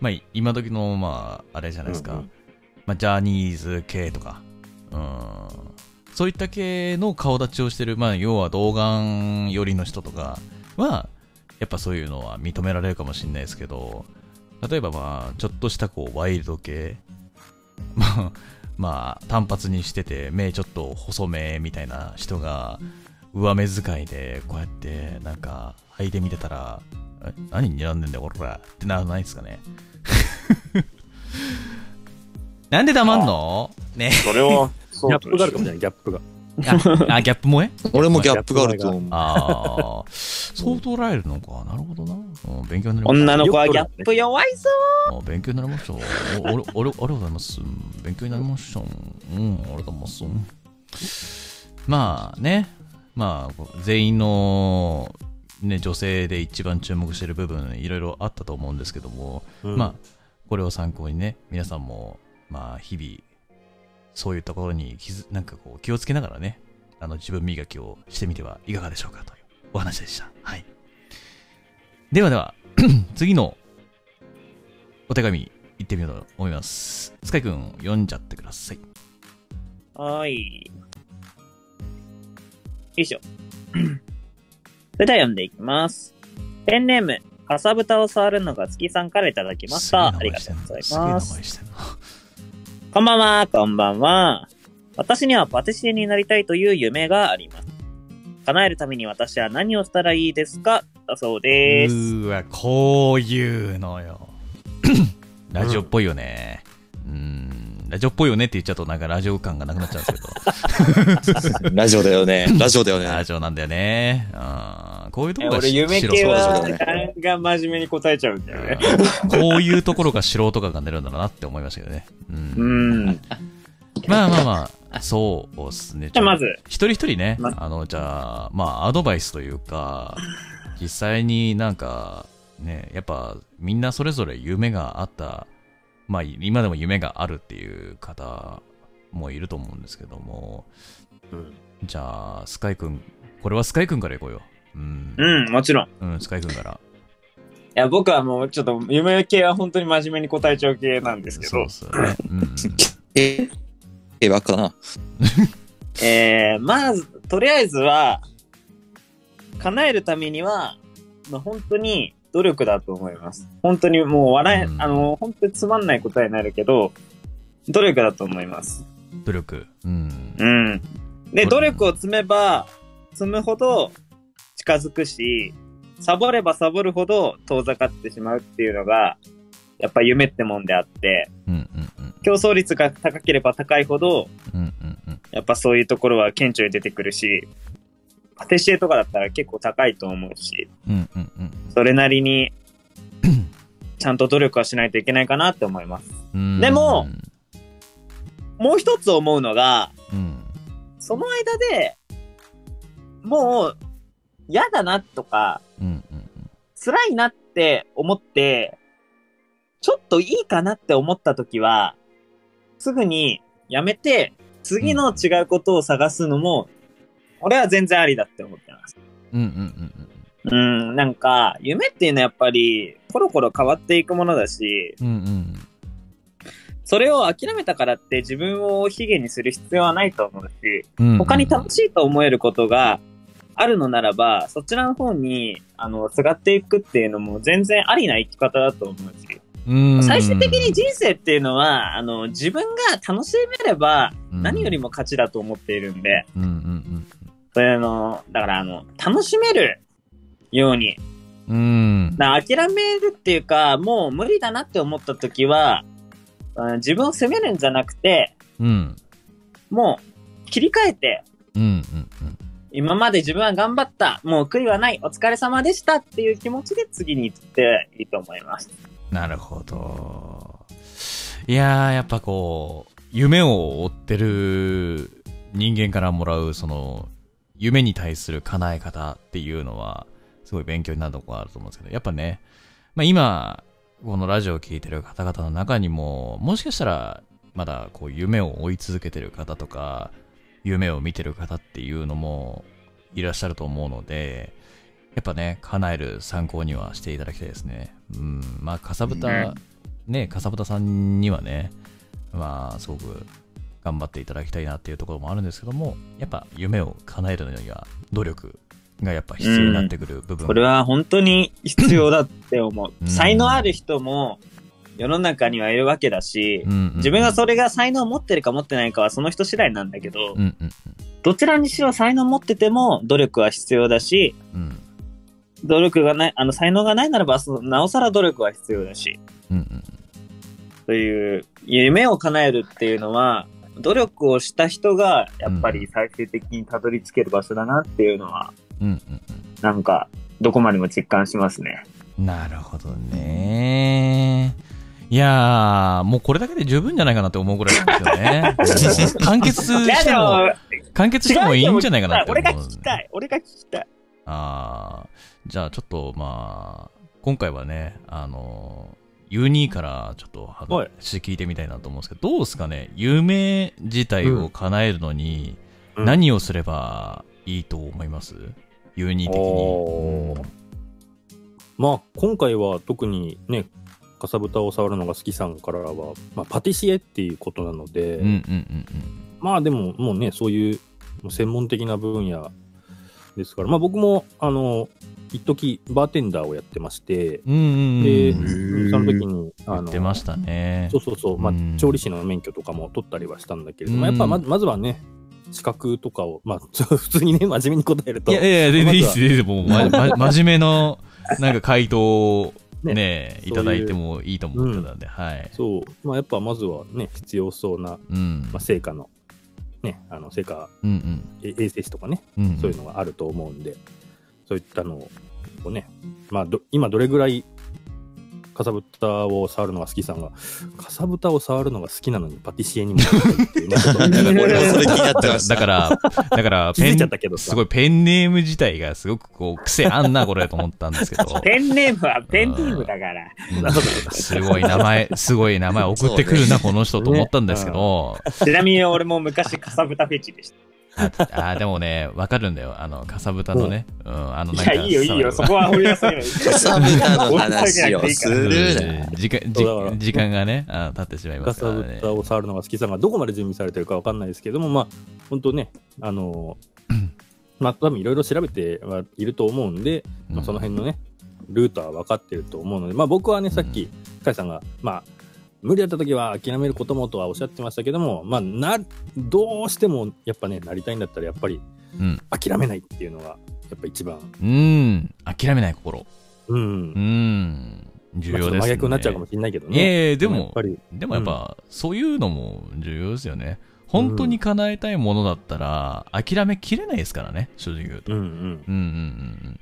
まあ、今時の、まあ、あれじゃないですか。うんうんまあ、ジャニーズ系とか、うん。そういった系の顔立ちをしてる、まあ、要は童顔寄りの人とかは、やっぱそういうのは認められるかもしれないですけど、例えばまあ、ちょっとしたこう、ワイルド系、(laughs) まあ、まあ、単発にしてて、目ちょっと細めみたいな人が、上目遣いで、こうやって、なんか、履いてみてたら、え何睨んでんだよ、俺ら。ってならないですかね。(laughs) なんで黙んの？ねそれは、(laughs) そギャップがあるかもしれない、ギャップが。あ、あギャップ萌え？俺もギャップがあると思う。ああ、そう捉えるのか。なるほどな。うん勉強になりました。女の子はギャップ弱いぞ。あ勉強になりました。おお (laughs) 俺、俺、ありがとうございます。勉強になりました。うん、ありがとうございます。まあね、まあ、全員の、ね、女性で一番注目してる部分、いろいろあったと思うんですけども、うんまあ、これを参考にね、皆さんも、まあ、日々、そういうところに気づなんかこう気をつけながらね、あの自分磨きをしてみてはいかがでしょうかというお話でした。はい。ではでは、(clears throat) 次のお手紙行ってみようと思います。スカイくん読んじゃってください。はい。よいしょ。それでは読んでいきます。ペンネーム、かさぶたを触るのが月さんからいただきました。ありがとうございます。前してんな。こんばんは、こんばんは。私にはパティシエになりたいという夢があります。叶えるために私は何をしたらいいですか？だそううです。ーわ、こういうのよ。(clears throat) ラジオっぽいよね。うん、ラジオっぽいよねって言っちゃうとなんかラジオ感がなくなっちゃうんですけど。(laughs) ラジオだよね。ラジオだよね。ラジオなんだよね。うん、こういうところが俺、夢系は、が真面目に答えちゃうんだよね。うんこういうところが素人感が出るんだろうなって思いましたけどね。うんうん。まあまあまあ、そうですね。じゃあまず、一人一人ね、まあの、じゃあ、まあ、アドバイスというか、実際になんか、ね、やっぱ、みんなそれぞれ夢があった、まあ、今でも夢があるっていう方もいると思うんですけども、うんじゃあ、スカイくん、これはスカイくんからいこうよ。うん。うん、もちろん。いうん、スカイくんから。や、僕はもうちょっと夢系は本当に真面目に答えちゃう系なんですけどそうっ、すよね。うんうん。え、え、ばっかな？(laughs) えー、まず、とりあえずは、叶えるためには、まあ、本当に努力だと思います。本当にもう笑え、うんあの、本当につまんない答えになるけど、努力だと思います。努力。うん。うん。で、うん努力を積めば、積むほど近づくし、サボればサボるほど遠ざかってしまうっていうのが、やっぱ夢ってもんであって、うんうんうん。競争率が高ければ高いほど、うんうんうん。やっぱそういうところは顕著に出てくるし、パティシエとかだったら結構高いと思うし、うんうんうんそれなりに、(clears throat) ちゃんと努力はしないといけないかなって思います。うん。でももう一つ思うのが、うん、その間で、もう、嫌だなとか、うんうん辛いなって思って、ちょっといいかなって思った時は、すぐにやめて、次の違うことを探すのも、俺は全然ありだって思ってます。うん。うんうんうんうん、なんか、夢っていうのはやっぱり、コロコロ変わっていくものだし、うん。うんうん。それを諦めたからって自分を卑下にする必要はないと思うし、うん他に楽しいと思えることがあるのならば、そちらの方に、あの、すがっていくっていうのも全然ありな生き方だと思うし、うん最終的に人生っていうのは、あの、自分が楽しめれば何よりも勝ちだと思っているんで、うんうんそれの、だからあの、楽しめるように、うん。うん。だから諦めるっていうか、もう無理だなって思った時は、あ自分を責めるんじゃなくて、うん。もう切り替えて、うんうん今まで自分は頑張った。もう悔いはない。お疲れ様でしたっていう気持ちで次に行っていいと思います。なるほど。いやー、やっぱこう、夢を追ってる人間からもらう、その、夢に対する叶え方っていうのは、すごい勉強になるところあると思うんですけど、やっぱね、まあ今、このラジオを聴いてる方々の中にも、もしかしたら、まだこう夢を追い続けてる方とか、夢を見てる方っていうのもいらっしゃると思うので、やっぱね、叶える参考にはしていただきたいですね。うん、まあ、かさぶた、ね、かさぶたさんにはね、まあ、すごく頑張っていただきたいなっていうところもあるんですけども、やっぱ夢を叶えるのには努力がやっぱ必要になってくる部分。これは本当に必要だって思う。うん。才能ある人も世の中にはいるわけだし、うんうんうん。自分がそれが才能を持ってるか持ってないかはその人次第なんだけど、うんうんどちらにしろ才能を持ってても努力は必要だし、うん。うん努力がない、あの才能がないならば、そなおさら努力は必要だし、うんうん。という、夢を叶えるっていうのは、努力をした人がやっぱり最終的にたどり着ける場所だなっていうのは、うんうんうん、なんかどこまでも実感しますね。なるほどね。いやもうこれだけで十分じゃないかなって思うぐらいなんですよね。(laughs) 完結しても、完結してもいいんじゃないかなって思う、俺が聞きたい。俺が聞きたい。ああ、じゃあちょっとまあ、今回はね、あのー U2 からちょっと話聞いてみたいなと思うんですけど、どうですかね？夢自体を叶えるのに、何をすればいいと思います、うん、?U2 的に。まあ、今回は特にね、かさぶたを触るのが好きさんからは、まあ、パティシエっていうことなので、まあでももうねそういう専門的な分野ですから、まあ僕も、あの、一時バーテンダーをやってまして、うん。うんうんで、うん。その時に、あの、出ましたねそう。そうそう、まあうん、調理師の免許とかも取ったりはしたんだけれども、うんやっぱままずはね、資格とかを、まあ、(laughs) 普通にね、真面目に答えると、いやいや、全然いいです、もう、ま、ま、(laughs) 真面目の、なんか回答をね、ねいただいてもいいと思ってたんで、はい。そう、まあ、やっぱまずはね、必要そうな、うん。まあ、成果の、ね、あの、成果、うんうん。え衛生士とかね、うん。そういうのがあると思うんで、そういったのをね、まあ、ど今どれぐらい、かさぶたを触るのが好きさんが、かさぶたを触るのが好きなのにパティシエにもなりたいっていうねことなんか俺もそれ気になってまだした。だから、だから、ペンちゃったけどさすごいペンネーム自体がすごくこう、癖あんな、これと思ったんですけど。(laughs) ペンネームはペンネームだから。うんすごい名前、すごい名前送ってくるな、この人と思ったんですけど、ちなみに俺も昔かさぶたフェチでした。あでもね、わかるんだよ。あの、かさぶたのね、うん、あの、いや、なんかいいよいいよ。そこは掘り出せない。かさぶたの話をすうんるな。時間、時間がね、あ経ってしまいまかさすからね。ぶたを触るのが好きさんがどこまで準備されてるかわかんないですけども、まあ、本当ね、あの (clears throat) まあ、多分いろいろ調べてはいると思うんで、まあ、その辺のね、ルートは分かってると思うので、まあ僕はね、さっき、カイさんが、まあ、無理だった時は諦めることもとはおっしゃってましたけども、まあ、な、どうしてもやっぱね、なりたいんだったら、やっぱりうん。諦めないっていうのが、やっぱ一番、うん。諦めない心。うん。うん。重要ですね。真逆になっちゃうかもしれないけどね。いやでもやっぱり、でもやっぱ、そういうのも重要ですよね。本当に叶えたいものだったら、諦めきれないですからね、正直言うと。うんうん。うんうんうんうん。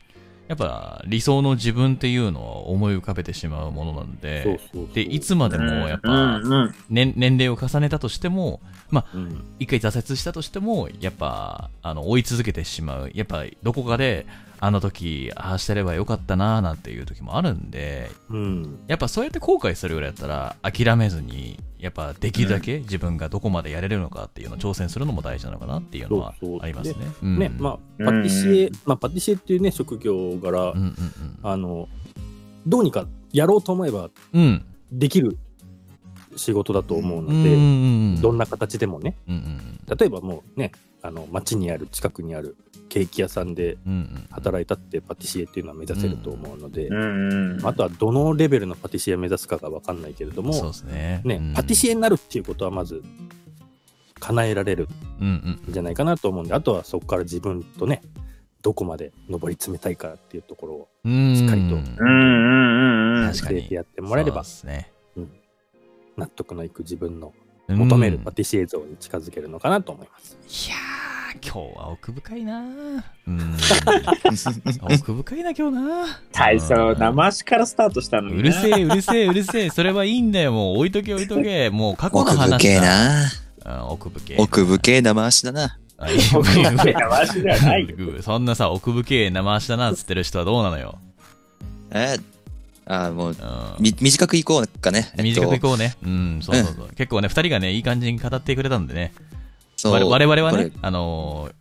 やっぱ理想の自分っていうのを思い浮かべてしまうものなんで。で、いつまでもやっぱ、年年齢を重ねたとしても、うん、一回挫折したとしても、やっぱ、あの、追い続けてしまう。やっぱ、どこかで、あの時、ああしてればよかったなーなんていう時もあるんで、うん。やっぱそうやって後悔するぐらいだったら、諦めずに、やっぱできるだけ自分がどこまでやれるのかっていうのを挑戦するのも大事なのかなっていうのはありますね。ね、うんまあ、パティシエ、まあ、パティシエっていうね、職業柄、うんうんあの、どうにかやろうと思えばうん。うん。できる仕事だと思うので、うんうんうんどんな形でもね、うんうん例えばもうね、あの、街にある、近くにあるケーキ屋さんで働いたってパティシエっていうのは目指せると思うので、うんうん。あとはどのレベルのパティシエを目指すかがわかんないけれども、そうですね。ね、うんパティシエになるっていうことはまず叶えられるうんじゃないかなと思うんで、あとはそこから自分とね、どこまで上り詰めたいかっていうところをうん。しっかりとやってもらえればそうですね。納得のいく自分のうん求めるパティシエ像に近づけるのかなと思います。いやー、今日は奥深いなうん。(laughs) 奥深いな、今日な最初、うん生足からスタートしたのに、ね。うるせえ、うるせえ、うるせえ。それはいいんだよ。もう置いとけ、置いとけ。もう過去の奥話だ。深えな。うん奥深え。奥深え生足だな。あいい奥深い生足ではないよ。(laughs) そんなさ、奥深え生足だなっつってる人はどうなのよ。えあもう、うんみ、短くいこうかね。えっと短くいこうね。うん、そうそうそう。結構ね、二人がね、いい感じに語ってくれたんでね。そう我我々はね、あのー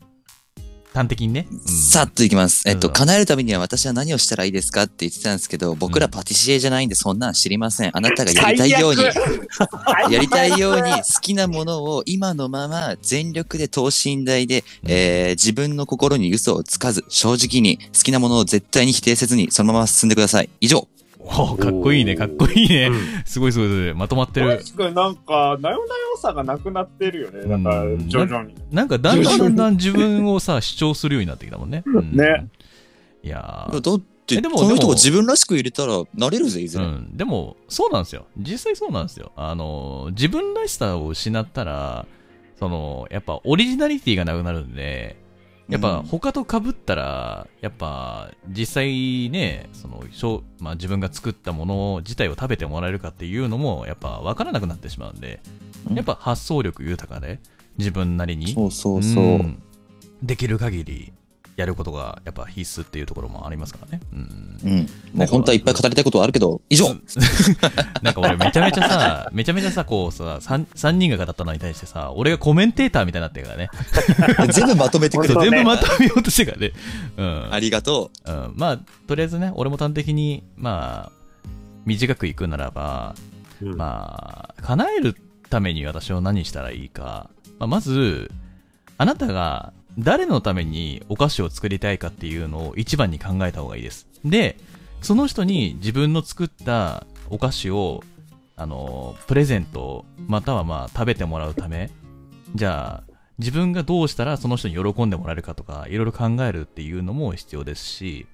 端的にね。うんさっといきます。えっと、うん叶えるためには私は何をしたらいいですかって言ってたんですけど、僕らパティシエじゃないんでそんなん知りません。あなたがやりたいように、(laughs) やりたいように (laughs) 好きなものを今のまま全力で等身大で、うんえー自分の心に嘘をつかず、正直に好きなものを絶対に否定せずにそのまま進んでください。以上。かっこいいね、かっこいいね。うんすごいすごいすごい。まとまってる。確かになんか、なよなよさがなくなってるよね。なんかうん、徐々に。なんかだんだんだんだん自分をさ、主張するようになってきたもんね。うんね。いやーだって、えでもその人でもが自分らしく入れたらなれるぜ、いずれ。うん、でも、そうなんですよ。実際そうなんですよ。あの、自分らしさを失ったら、その、やっぱオリジナリティがなくなるんで、やっぱうん。他と被ったら、やっぱ実際ね、その、しょうまあ、自分が作ったもの自体を食べてもらえるかっていうのも、やっぱ分からなくなってしまうんで、うん。やっぱ発想力豊かで、自分なりに、そうそうそう。ん。できる限りやることがやっぱ必須っていうところもありますからね。うんうん。もう本当はいっぱい語りたいことはあるけど、(laughs) 以上 (laughs) なんか俺めちゃめちゃさ、めちゃめちゃさ、こうさ、3, 三人が語ったのに対してさ、俺がコメンテーターみたいになってるからね。(laughs) 全部まとめてくる。ね全部まとめようとしてるからね。うん。ありがとうん、まあ、とりあえずね、俺も端的に、まあ、短くいくならば、うんまあ、叶えるために私は何したらいいか。まあ、まず、あなたが誰のためにお菓子を作りたいかっていうのを一番に考えた方がいいです。で、その人に自分の作ったお菓子を、あの、プレゼント、またはまあ食べてもらうため、じゃあ、自分がどうしたらその人に喜んでもらえるかとか、いろいろ考えるっていうのも必要ですし、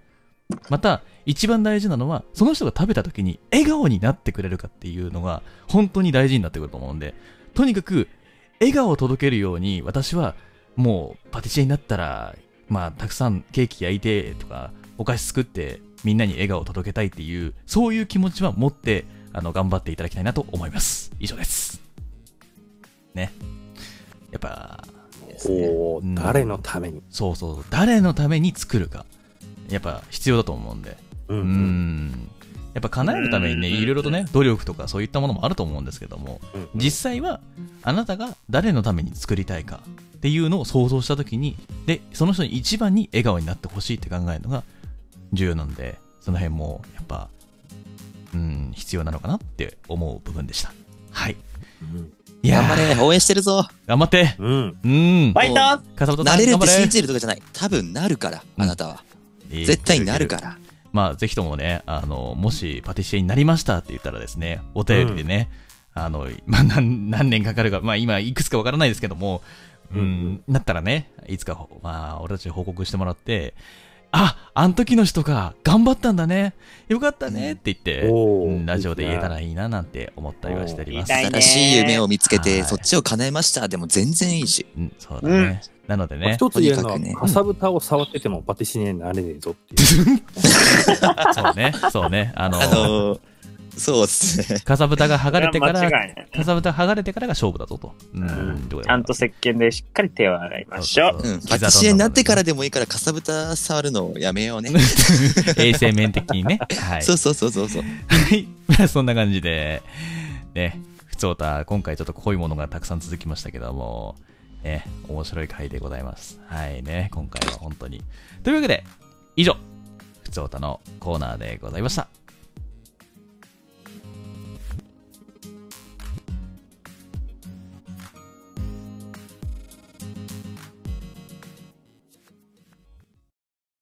また、一番大事なのは、その人が食べた時に笑顔になってくれるかっていうのが、本当に大事になってくると思うんで、とにかく、笑顔を届けるように、私は、もう、パティシエになったら、まあ、たくさんケーキ焼いて、とか、お菓子作って、みんなに笑顔を届けたいっていう、そういう気持ちは持って、あの、頑張っていただきたいなと思います。以上です。ね。やっぱ、おうんー誰のために？そうそう、誰のために作るか。やっぱ必要だと思うんで。ううーん。やっぱ叶えるためにね、うんいろいろとね、努力とかそういったものもあると思うんですけども、うん実際はあなたが誰のために作りたいかっていうのを想像したときに、で、その人に一番に笑顔になってほしいって考えるのが重要なんで、その辺もやっぱ、うん、必要なのかなって思う部分でした。はい。うんいやー頑張れ、応援してるぞ。頑張ってうん。うん。ファイターなれるって信じるとかじゃない。多分なるから、あなたは。絶対なるから。まあ、ぜひともね、あの、もしパティシエになりましたって言ったらですね、お便りでね、あの、まあ、何、何年かかるか、まあ、今、いくつかわからないですけども、うん、うんなったらね、いつか、まあ、俺たちに報告してもらって、あ、あの時の人か、頑張ったんだね、よかったねって言って、ラジオで言えたらいいななんて思ったりはしております。新しい夢を見つけて、はいそっちを叶えました。でも全然いいし。うん、そうだね。なのでまあね、一つ言えるのは、ねかさぶたを触っててもパティシエになれねえぞっていう。そうね、そうね、あの、あのー、そうっすね。かさぶたが剥がれてから、間違いない。かさぶた剥がれてからが勝負だぞと。うん、ちゃんと石鹸でしっかり手を洗いましょう。うん。パティシエになってからでもいいから、かさぶた触るのをやめようね。(laughs) 衛生面的にね。はい。そうそうそうそうそう。はい。ま (laughs) あそんな感じで、ね、ふつおた、今回ちょっと濃いものがたくさん続きましたけども、ね、面白い回でございます。はいね、今回は本当に。というわけで、以上、ふつおたのコーナーでございました。